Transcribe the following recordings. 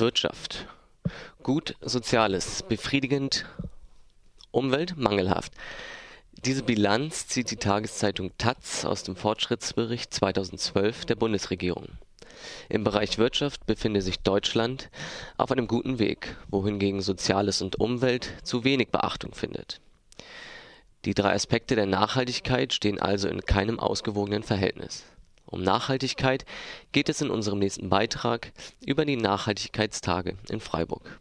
Wirtschaft. Gut, Soziales, befriedigend, Umwelt, mangelhaft. Diese Bilanz zieht die Tageszeitung taz aus dem Fortschrittsbericht 2012 der Bundesregierung. Im Bereich Wirtschaft befinde sich Deutschland auf einem guten Weg, wohingegen Soziales und Umwelt zu wenig Beachtung findet. Die drei Aspekte der Nachhaltigkeit stehen also in keinem ausgewogenen Verhältnis. Um Nachhaltigkeit geht es in unserem nächsten Beitrag über die Nachhaltigkeitstage in Freiburg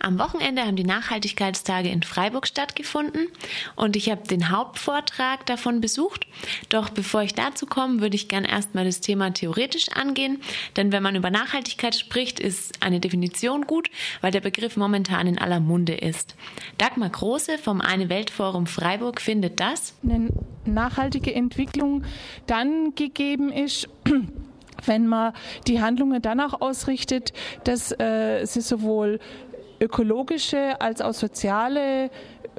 am Wochenende haben die Nachhaltigkeitstage in Freiburg stattgefunden und ich habe den Hauptvortrag davon besucht. Doch bevor ich dazu komme, würde ich gern erstmal das Thema theoretisch angehen, denn wenn man über Nachhaltigkeit spricht, ist eine Definition gut, weil der Begriff momentan in aller Munde ist. Dagmar Große vom Eine Weltforum Freiburg findet das. Eine nachhaltige Entwicklung dann gegeben ist, wenn man die Handlungen danach ausrichtet, dass äh, sie sowohl ökologische als auch soziale,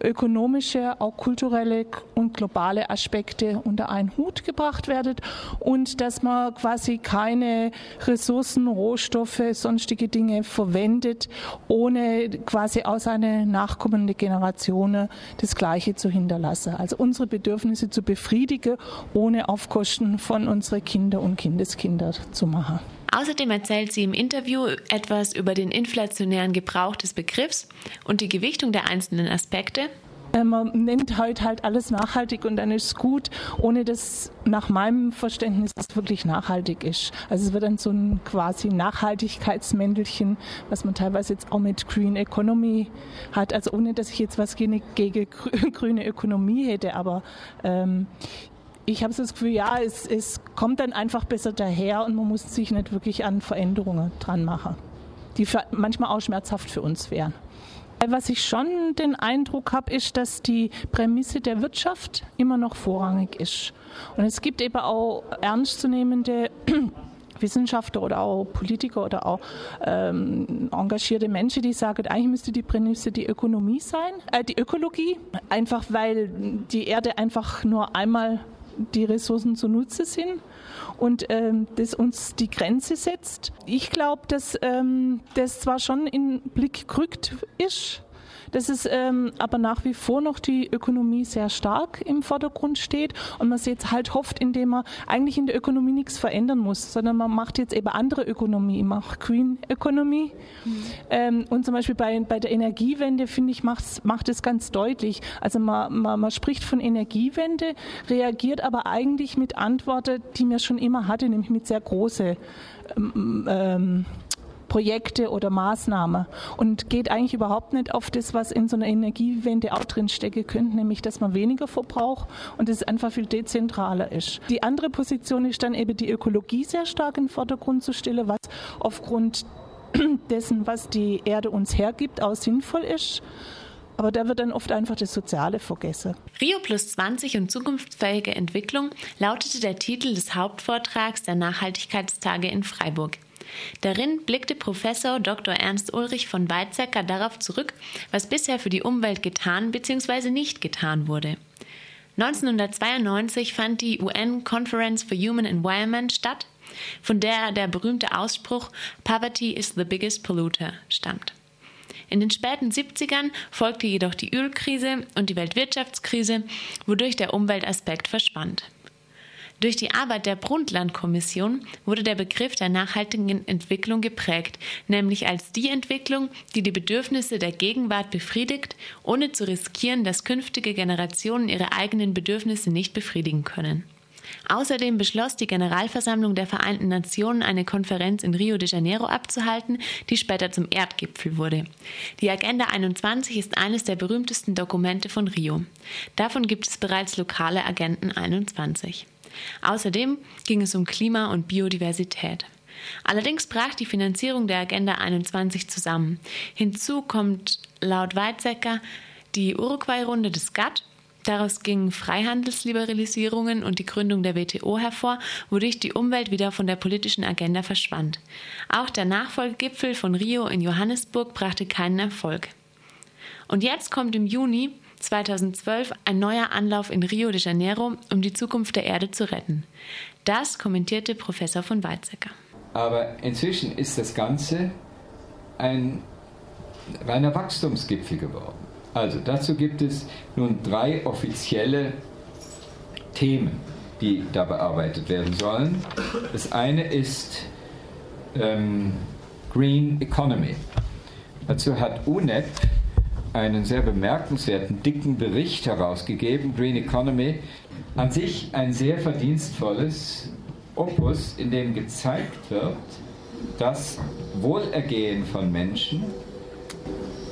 ökonomische, auch kulturelle und globale Aspekte unter einen Hut gebracht werden und dass man quasi keine Ressourcen, Rohstoffe, sonstige Dinge verwendet, ohne quasi aus einer nachkommenden Generation das Gleiche zu hinterlassen. Also unsere Bedürfnisse zu befriedigen, ohne auf Kosten von unseren Kinder und Kindeskinder zu machen. Außerdem erzählt sie im Interview etwas über den inflationären Gebrauch des Begriffs und die Gewichtung der einzelnen Aspekte. Äh, man nennt heute halt alles nachhaltig und dann ist es gut, ohne dass nach meinem Verständnis das wirklich nachhaltig ist. Also es wird dann so ein quasi Nachhaltigkeitsmäntelchen, was man teilweise jetzt auch mit Green Economy hat. Also ohne dass ich jetzt was gegen, gegen grüne Ökonomie hätte, aber ähm, ich habe so das Gefühl, ja, es, es kommt dann einfach besser daher und man muss sich nicht wirklich an Veränderungen dran machen, die manchmal auch schmerzhaft für uns wären. Was ich schon den Eindruck habe, ist, dass die Prämisse der Wirtschaft immer noch vorrangig ist. Und es gibt eben auch ernstzunehmende Wissenschaftler oder auch Politiker oder auch ähm, engagierte Menschen, die sagen, eigentlich müsste die Prämisse die Ökonomie sein, äh, die Ökologie, einfach weil die Erde einfach nur einmal die Ressourcen zunutze sind und ähm, das uns die Grenze setzt. Ich glaube, dass ähm, das zwar schon in Blick gerückt ist, dass es ähm, aber nach wie vor noch die Ökonomie sehr stark im Vordergrund steht und man jetzt halt hofft, indem man eigentlich in der Ökonomie nichts verändern muss, sondern man macht jetzt eben andere Ökonomie, macht Green Economy. Mhm. Ähm, und zum Beispiel bei, bei der Energiewende, finde ich, macht es ganz deutlich. Also man, man, man spricht von Energiewende, reagiert aber eigentlich mit Antworten, die man schon immer hatte, nämlich mit sehr großen ähm, ähm, Projekte oder Maßnahmen und geht eigentlich überhaupt nicht auf das, was in so einer Energiewende auch drin stecken könnte, nämlich dass man weniger verbraucht und es einfach viel dezentraler ist. Die andere Position ist dann eben die Ökologie sehr stark in den Vordergrund zu stellen, was aufgrund dessen, was die Erde uns hergibt, auch sinnvoll ist. Aber da wird dann oft einfach das Soziale vergessen. Rio plus 20 und zukunftsfähige Entwicklung lautete der Titel des Hauptvortrags der Nachhaltigkeitstage in Freiburg. Darin blickte Professor Dr. Ernst Ulrich von Weizsäcker darauf zurück, was bisher für die Umwelt getan bzw. nicht getan wurde. 1992 fand die UN Conference for Human Environment statt, von der der berühmte Ausspruch Poverty is the biggest polluter stammt. In den späten 70ern folgte jedoch die Ölkrise und die Weltwirtschaftskrise, wodurch der Umweltaspekt verschwand. Durch die Arbeit der Brundtland-Kommission wurde der Begriff der nachhaltigen Entwicklung geprägt, nämlich als die Entwicklung, die die Bedürfnisse der Gegenwart befriedigt, ohne zu riskieren, dass künftige Generationen ihre eigenen Bedürfnisse nicht befriedigen können. Außerdem beschloss die Generalversammlung der Vereinten Nationen eine Konferenz in Rio de Janeiro abzuhalten, die später zum Erdgipfel wurde. Die Agenda 21 ist eines der berühmtesten Dokumente von Rio. Davon gibt es bereits lokale Agenten 21. Außerdem ging es um Klima und Biodiversität. Allerdings brach die Finanzierung der Agenda 21 zusammen. Hinzu kommt laut Weizsäcker die Uruguay-Runde des GATT. Daraus gingen Freihandelsliberalisierungen und die Gründung der WTO hervor, wodurch die Umwelt wieder von der politischen Agenda verschwand. Auch der Nachfolgegipfel von Rio in Johannesburg brachte keinen Erfolg. Und jetzt kommt im Juni 2012 ein neuer Anlauf in Rio de Janeiro, um die Zukunft der Erde zu retten. Das kommentierte Professor von Weizsäcker. Aber inzwischen ist das Ganze ein reiner Wachstumsgipfel geworden. Also dazu gibt es nun drei offizielle Themen, die da bearbeitet werden sollen. Das eine ist ähm, Green Economy. Dazu hat UNEP einen sehr bemerkenswerten, dicken Bericht herausgegeben, Green Economy, an sich ein sehr verdienstvolles Opus, in dem gezeigt wird, dass Wohlergehen von Menschen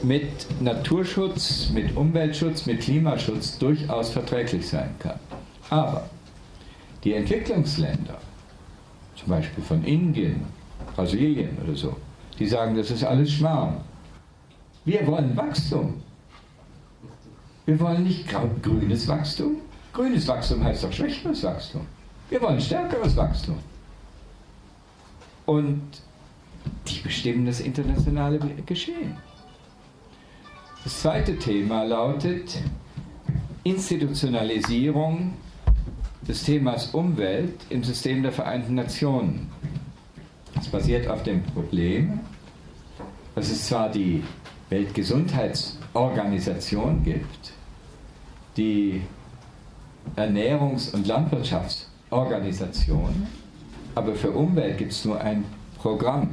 mit Naturschutz, mit Umweltschutz, mit Klimaschutz durchaus verträglich sein kann. Aber die Entwicklungsländer, zum Beispiel von Indien, Brasilien oder so, die sagen, das ist alles Schmarrn. Wir wollen Wachstum. Wir wollen nicht grünes Wachstum. Grünes Wachstum heißt doch schwächeres Wachstum. Wir wollen stärkeres Wachstum. Und die bestimmen das internationale Geschehen. Das zweite Thema lautet Institutionalisierung des Themas Umwelt im System der Vereinten Nationen. Das basiert auf dem Problem, dass es zwar die Weltgesundheitsorganisation gibt, die Ernährungs- und Landwirtschaftsorganisation, aber für Umwelt gibt es nur ein Programm.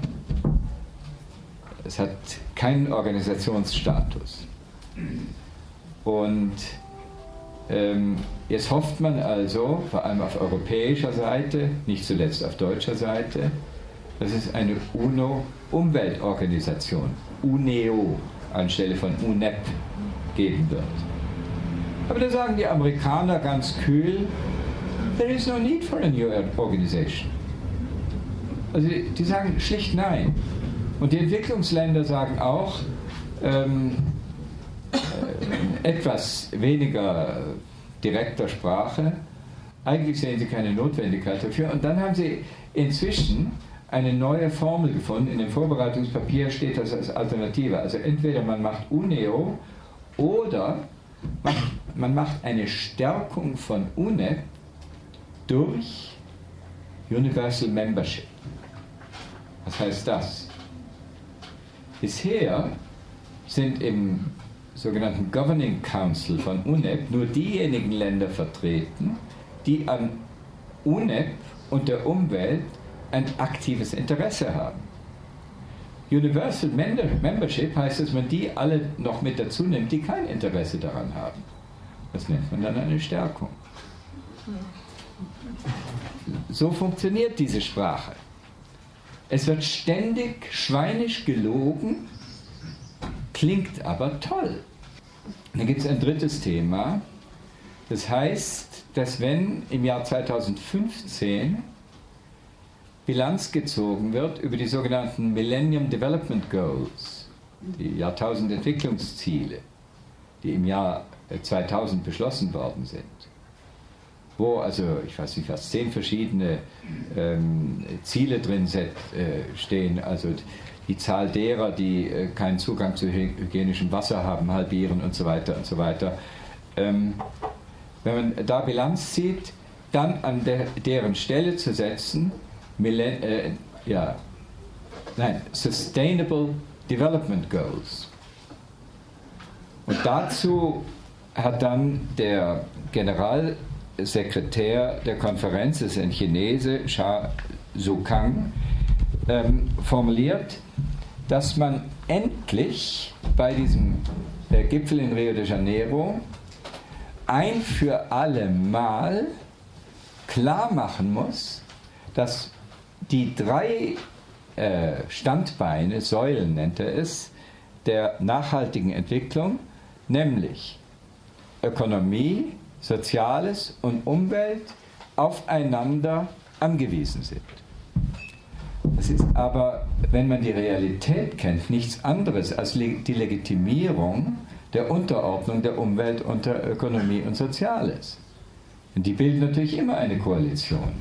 Es hat keinen Organisationsstatus. Und ähm, jetzt hofft man also, vor allem auf europäischer Seite, nicht zuletzt auf deutscher Seite, dass es eine UNO-Umweltorganisation, UNEO, anstelle von UNEP geben wird. Aber da sagen die Amerikaner ganz kühl, there is no need for a new organization. Also die, die sagen schlicht nein. Und die Entwicklungsländer sagen auch, ähm, äh, etwas weniger direkter Sprache. Eigentlich sehen sie keine Notwendigkeit dafür. Und dann haben sie inzwischen eine neue Formel gefunden. In dem Vorbereitungspapier steht das als Alternative. Also entweder man macht UNEO oder man macht eine Stärkung von UNEP durch Universal Membership. Was heißt das? Bisher sind im sogenannten Governing Council von UNEP nur diejenigen Länder vertreten, die an UNEP und der Umwelt ein aktives Interesse haben. Universal Membership heißt, dass man die alle noch mit dazu nimmt, die kein Interesse daran haben. Das nennt man dann eine Stärkung. So funktioniert diese Sprache. Es wird ständig schweinisch gelogen, klingt aber toll. Dann gibt es ein drittes Thema. Das heißt, dass wenn im Jahr 2015 Bilanz gezogen wird über die sogenannten Millennium Development Goals, die Jahrtausendentwicklungsziele, die im Jahr 2000 beschlossen worden sind, wo also, ich weiß nicht, was zehn verschiedene ähm, Ziele drin set, äh, stehen, also die Zahl derer, die äh, keinen Zugang zu hygienischem Wasser haben, halbieren und so weiter und so weiter. Ähm, wenn man da Bilanz zieht, dann an der, deren Stelle zu setzen, Millen äh, ja, nein, Sustainable Development Goals. Und dazu hat dann der Generalsekretär der Konferenz, das ist ein Chinese, Sha Sukang, ähm, formuliert, dass man endlich bei diesem äh, Gipfel in Rio de Janeiro ein für alle Mal klar machen muss, dass die drei äh, Standbeine, Säulen nennt er es, der nachhaltigen Entwicklung, nämlich Ökonomie, Soziales und Umwelt, aufeinander angewiesen sind. Das ist aber, wenn man die Realität kennt, nichts anderes als die Legitimierung der Unterordnung der Umwelt unter Ökonomie und Soziales. Und die bilden natürlich immer eine Koalition.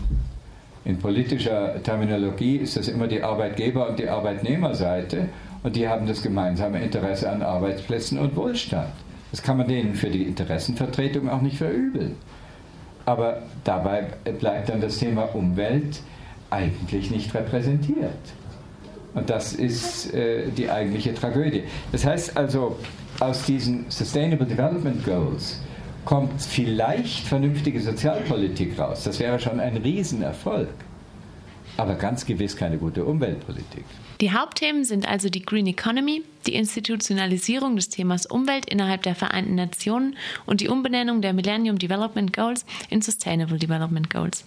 In politischer Terminologie ist das immer die Arbeitgeber- und die Arbeitnehmerseite und die haben das gemeinsame Interesse an Arbeitsplätzen und Wohlstand. Das kann man denen für die Interessenvertretung auch nicht verübeln. Aber dabei bleibt dann das Thema Umwelt eigentlich nicht repräsentiert. Und das ist äh, die eigentliche Tragödie. Das heißt also, aus diesen Sustainable Development Goals kommt vielleicht vernünftige Sozialpolitik raus. Das wäre schon ein Riesenerfolg. Aber ganz gewiss keine gute Umweltpolitik. Die Hauptthemen sind also die Green Economy, die Institutionalisierung des Themas Umwelt innerhalb der Vereinten Nationen und die Umbenennung der Millennium Development Goals in Sustainable Development Goals.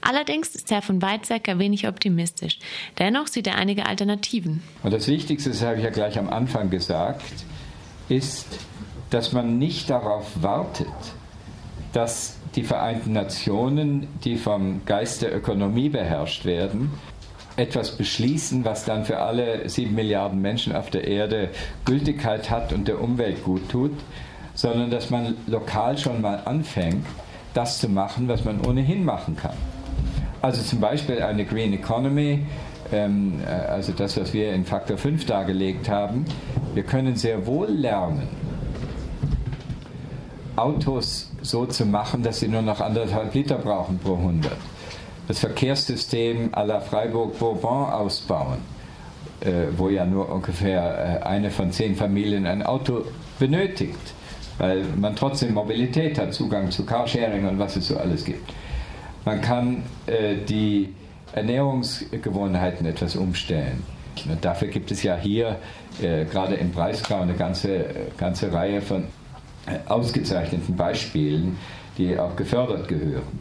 Allerdings ist Herr von Weizsäcker wenig optimistisch. Dennoch sieht er einige Alternativen. Und das Wichtigste, das habe ich ja gleich am Anfang gesagt, ist, dass man nicht darauf wartet, dass die Vereinten Nationen, die vom Geist der Ökonomie beherrscht werden, etwas beschließen, was dann für alle sieben Milliarden Menschen auf der Erde Gültigkeit hat und der Umwelt gut tut, sondern dass man lokal schon mal anfängt, das zu machen, was man ohnehin machen kann. Also zum Beispiel eine Green Economy, ähm, äh, also das, was wir in Faktor 5 dargelegt haben. Wir können sehr wohl lernen, Autos so zu machen, dass sie nur noch anderthalb Liter brauchen pro 100. Das Verkehrssystem à la Freiburg-Bourbon ausbauen, äh, wo ja nur ungefähr äh, eine von zehn Familien ein Auto benötigt, weil man trotzdem Mobilität hat, Zugang zu Carsharing und was es so alles gibt. Man kann äh, die Ernährungsgewohnheiten etwas umstellen. Und dafür gibt es ja hier äh, gerade im Breisgau eine ganze, ganze Reihe von ausgezeichneten Beispielen, die auch gefördert gehören.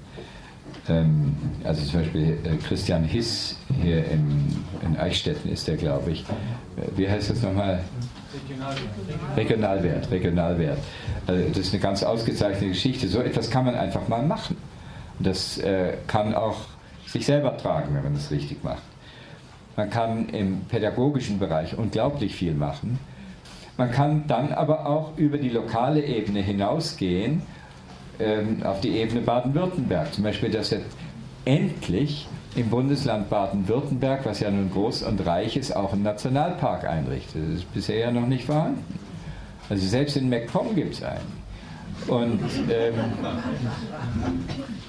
Ähm, also zum Beispiel äh, Christian Hiss hier in Eichstätten ist der, glaube ich. Äh, wie heißt das nochmal? Regionalwert. Regionalwert, Regionalwert. Also das ist eine ganz ausgezeichnete Geschichte. So etwas kann man einfach mal machen. Das äh, kann auch sich selber tragen, wenn man das richtig macht. Man kann im pädagogischen Bereich unglaublich viel machen. Man kann dann aber auch über die lokale Ebene hinausgehen ähm, auf die Ebene Baden-Württemberg. Zum Beispiel, dass jetzt endlich im Bundesland Baden-Württemberg, was ja nun groß und reich ist, auch einen Nationalpark einrichtet. Das ist bisher ja noch nicht vorhanden. Also selbst in MacPom gibt es einen. Und ähm,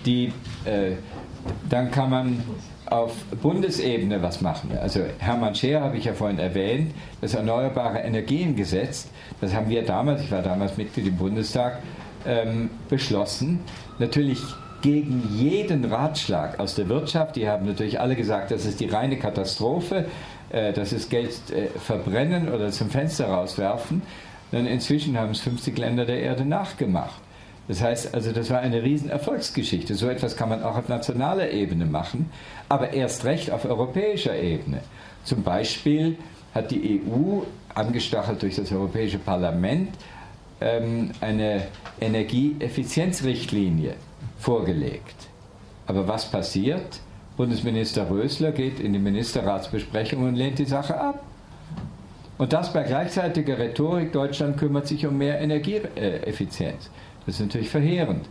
die, äh, dann kann man auf Bundesebene was machen. Also Hermann Scheer habe ich ja vorhin erwähnt, das Erneuerbare Energiengesetz, das haben wir damals, ich war damals Mitglied im Bundestag, ähm, beschlossen. Natürlich gegen jeden Ratschlag aus der Wirtschaft. Die haben natürlich alle gesagt, das ist die reine Katastrophe, äh, das ist Geld äh, verbrennen oder zum Fenster rauswerfen. Denn inzwischen haben es 50 Länder der Erde nachgemacht. Das heißt also, das war eine riesen Erfolgsgeschichte. So etwas kann man auch auf nationaler Ebene machen, aber erst recht auf europäischer Ebene. Zum Beispiel hat die EU, angestachelt durch das Europäische Parlament, ähm, eine Energieeffizienzrichtlinie vorgelegt. Aber was passiert? Bundesminister Rösler geht in die Ministerratsbesprechung und lehnt die Sache ab. Und das bei gleichzeitiger Rhetorik, Deutschland kümmert sich um mehr Energieeffizienz. Das ist natürlich verheerend.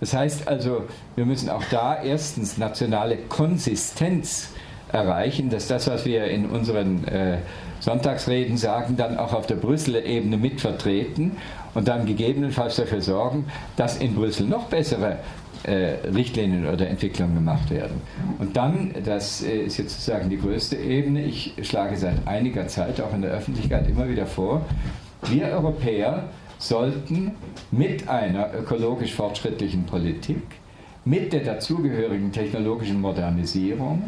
Das heißt also, wir müssen auch da erstens nationale Konsistenz erreichen, dass das, was wir in unseren äh, Sonntagsreden sagen, dann auch auf der Brüsseler Ebene mitvertreten und dann gegebenenfalls dafür sorgen, dass in Brüssel noch bessere äh, Richtlinien oder Entwicklungen gemacht werden. Und dann, das äh, ist jetzt sozusagen die größte Ebene, ich schlage seit einiger Zeit auch in der Öffentlichkeit immer wieder vor, wir Europäer sollten mit einer ökologisch fortschrittlichen Politik, mit der dazugehörigen technologischen Modernisierung,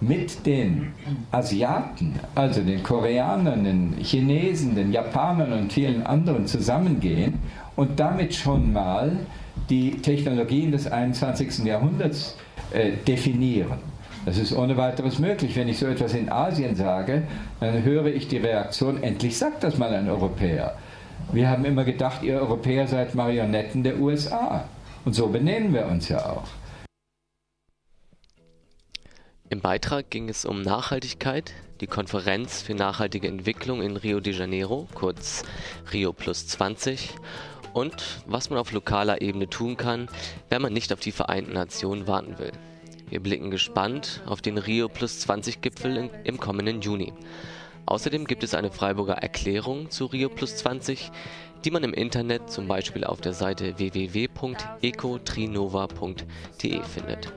mit den Asiaten, also den Koreanern, den Chinesen, den Japanern und vielen anderen zusammengehen und damit schon mal die Technologien des 21. Jahrhunderts äh, definieren. Das ist ohne weiteres möglich. Wenn ich so etwas in Asien sage, dann höre ich die Reaktion, endlich sagt das mal ein Europäer. Wir haben immer gedacht, ihr Europäer seid Marionetten der USA. Und so benennen wir uns ja auch. Im Beitrag ging es um Nachhaltigkeit, die Konferenz für nachhaltige Entwicklung in Rio de Janeiro, kurz Rio Plus 20, und was man auf lokaler Ebene tun kann, wenn man nicht auf die Vereinten Nationen warten will. Wir blicken gespannt auf den Rio Plus 20 Gipfel im kommenden Juni. Außerdem gibt es eine Freiburger Erklärung zu Rio Plus 20, die man im Internet zum Beispiel auf der Seite www.ecotrinova.de findet.